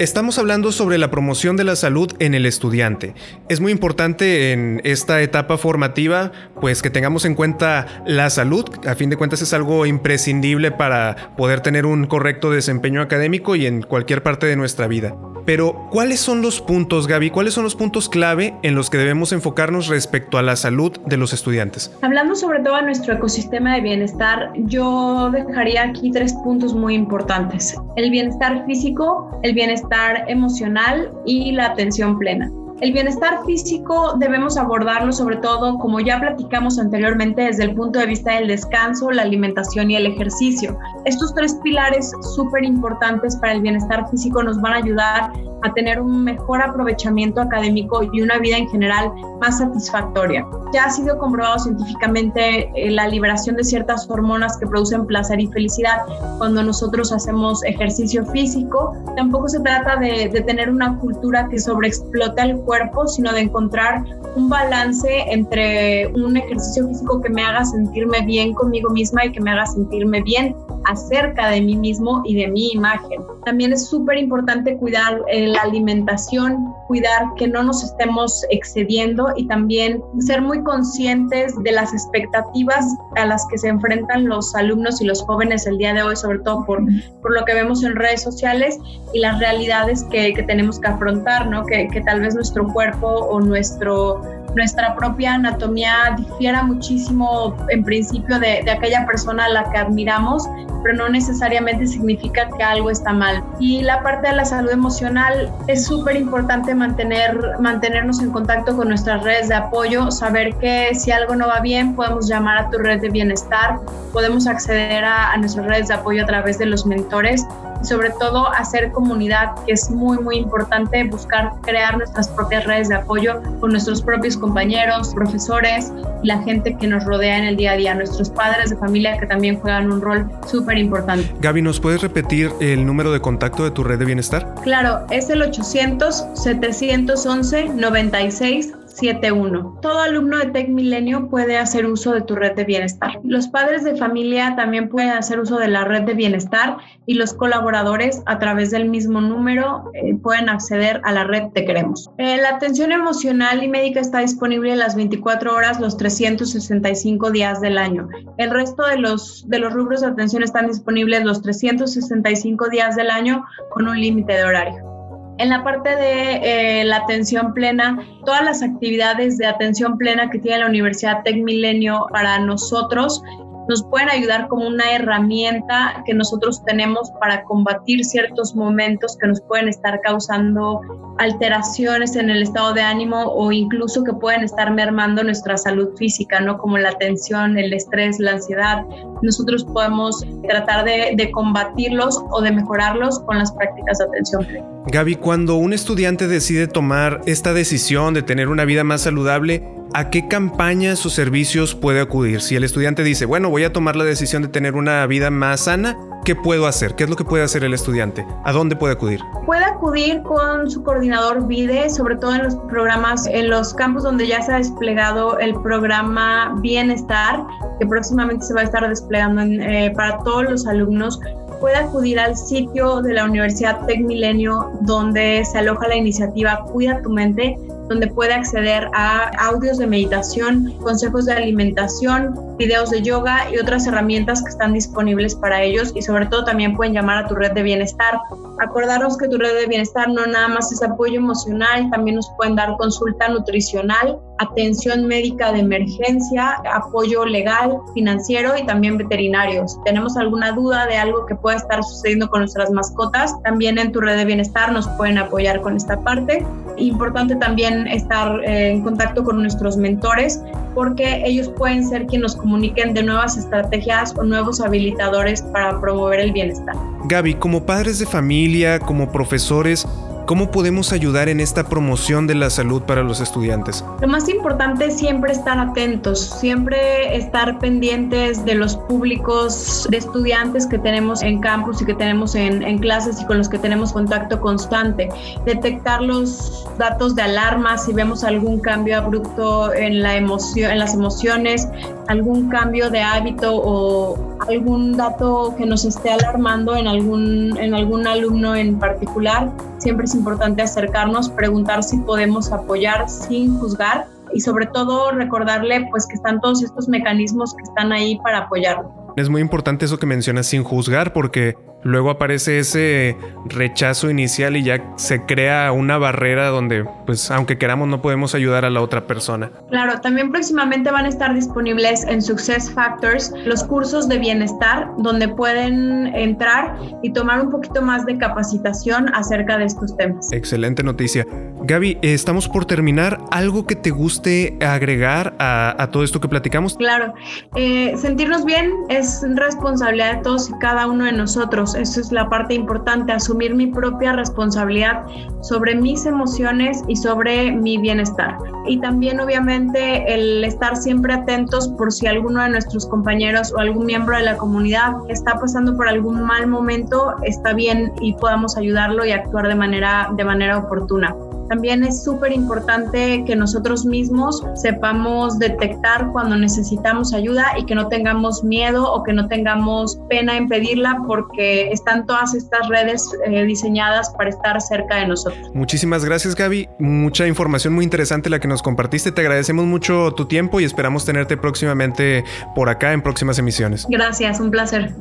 Estamos hablando sobre la promoción de la salud en el estudiante. Es muy importante en esta etapa formativa, pues que tengamos en cuenta la salud. A fin de cuentas es algo imprescindible para poder tener un correcto desempeño académico y en cualquier parte de nuestra vida. Pero, ¿cuáles son los puntos, Gaby? ¿Cuáles son los puntos clave en los que debemos enfocarnos respecto a la salud de los estudiantes? Hablando sobre todo de nuestro ecosistema de bienestar, yo dejaría aquí tres puntos muy importantes. El bienestar físico, el bienestar emocional y la atención plena. El bienestar físico debemos abordarlo sobre todo, como ya platicamos anteriormente, desde el punto de vista del descanso, la alimentación y el ejercicio. Estos tres pilares súper importantes para el bienestar físico nos van a ayudar a tener un mejor aprovechamiento académico y una vida en general más satisfactoria. Ya ha sido comprobado científicamente eh, la liberación de ciertas hormonas que producen placer y felicidad cuando nosotros hacemos ejercicio físico. Tampoco se trata de, de tener una cultura que sobreexplota el cuerpo, sino de encontrar un balance entre un ejercicio físico que me haga sentirme bien conmigo misma y que me haga sentirme bien acerca de mí mismo y de mi imagen. También es súper importante cuidar eh, la alimentación, cuidar que no nos estemos excediendo y también ser muy conscientes de las expectativas a las que se enfrentan los alumnos y los jóvenes el día de hoy, sobre todo por, por lo que vemos en redes sociales y las realidades que, que tenemos que afrontar, ¿no? Que, que tal vez nuestro cuerpo o nuestro nuestra propia anatomía difiera muchísimo en principio de, aquella persona a la que admiramos, pero no necesariamente significa que algo está mal. Y la parte de la salud emocional es súper importante mantener, mantenernos en contacto con nuestras redes de apoyo, saber que si algo no va bien podemos llamar a tu red de bienestar, podemos acceder a nuestras redes de apoyo a través de los mentores sobre todo hacer comunidad, que es muy, muy importante, buscar crear nuestras propias redes de apoyo con nuestros propios compañeros, profesores y la gente que nos rodea en el día a día, nuestros padres de familia que también juegan un rol súper importante. Gaby, ¿nos puedes repetir el número de contacto de tu red de bienestar? Claro, es el 800 711 96 71. Todo alumno de Tech Milenio puede hacer uso de tu red de bienestar. Los padres de familia también pueden hacer uso de la red de bienestar y los colaboradores a través del mismo número eh, pueden acceder a la red Te Queremos. Eh, la atención emocional y médica está disponible las 24 horas, los 365 días del año. El resto de los, de los rubros de atención están disponibles los 365 días del año con un límite de horario. En la parte de eh, la atención plena, todas las actividades de atención plena que tiene la Universidad Tec Milenio para nosotros nos pueden ayudar como una herramienta que nosotros tenemos para combatir ciertos momentos que nos pueden estar causando alteraciones en el estado de ánimo o incluso que pueden estar mermando nuestra salud física, ¿no? Como la tensión, el estrés, la ansiedad. Nosotros podemos tratar de, combatirlos o de mejorarlos con las prácticas de atención. Gaby, cuando un estudiante decide tomar esta decisión de tener una vida más saludable, ¿a qué campañas o servicios puede acudir? Si el estudiante dice, bueno, voy a tomar la decisión de tener una vida más sana, ¿qué puedo hacer? ¿Qué es lo que puede hacer el estudiante? ¿A dónde puede acudir? Puede acudir con su coordinador VIDE, sobre todo en los programas, en los campos donde ya se ha desplegado el programa Bienestar, que próximamente se va a estar desplegando eh, para todos los alumnos puede acudir al sitio de la Universidad Tec Milenio donde se aloja la iniciativa Cuida tu mente, donde puede acceder a audios de meditación, consejos de alimentación, videos de yoga y otras herramientas que están disponibles para ellos y sobre todo también pueden llamar a tu red de bienestar. Acordaros que tu red de bienestar no nada más es apoyo emocional, también nos pueden dar consulta nutricional, atención médica de emergencia, apoyo legal, financiero y también veterinario. Si tenemos alguna duda de algo que pueda estar sucediendo con nuestras mascotas, también en tu red de bienestar nos pueden apoyar con esta parte. Importante también estar eh, en contacto con nuestros mentores porque ellos pueden ser quienes nos comuniquen de nuevas estrategias o nuevos habilitadores para promover el bienestar. Gaby, como padres de familia, como profesores, ¿Cómo podemos ayudar en esta promoción de la salud para los estudiantes? Lo más importante es siempre estar atentos, siempre estar pendientes de los públicos de estudiantes que tenemos en campus y que tenemos en, clases y con los que tenemos contacto constante. Detectar los datos de alarma si vemos algún cambio abrupto en, la emoción, en las emociones, algún cambio de hábito o algún dato que nos esté alarmando en algún, en algún alumno en particular, siempre es importante acercarnos, preguntar si podemos apoyar sin juzgar y sobre todo recordarle pues que están todos estos mecanismos que están ahí para apoyarlo. Es muy importante eso que mencionas sin juzgar porque luego aparece ese rechazo inicial y ya se crea una barrera donde, pues, aunque queramos, no podemos ayudar a la otra persona. Claro, también próximamente van a estar disponibles en Success Factors los cursos de bienestar donde pueden entrar y tomar un poquito más de capacitación acerca de estos temas. Excelente noticia. Gaby, estamos por terminar. ¿Algo que te guste agregar a, todo esto que platicamos? Claro, eh, sentirnos bien es responsabilidad de todos y cada uno de nosotros eso es la parte importante, asumir mi propia responsabilidad sobre mis emociones y sobre mi bienestar. Y también obviamente el estar siempre atentos por si alguno de nuestros compañeros o algún miembro de la comunidad está pasando por algún mal momento, está bien y podamos ayudarlo y actuar de manera, de manera oportuna. También es súper importante que nosotros mismos sepamos detectar cuando necesitamos ayuda y que no tengamos miedo o que no tengamos pena en pedirla porque están todas estas redes eh, diseñadas para estar cerca de nosotros. Muchísimas gracias Gaby, mucha información muy interesante la que nos compartiste, te agradecemos mucho tu tiempo y esperamos tenerte próximamente por acá en próximas emisiones. Gracias, un placer.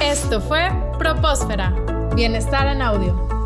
Esto fue Propósfera, Bienestar en Audio.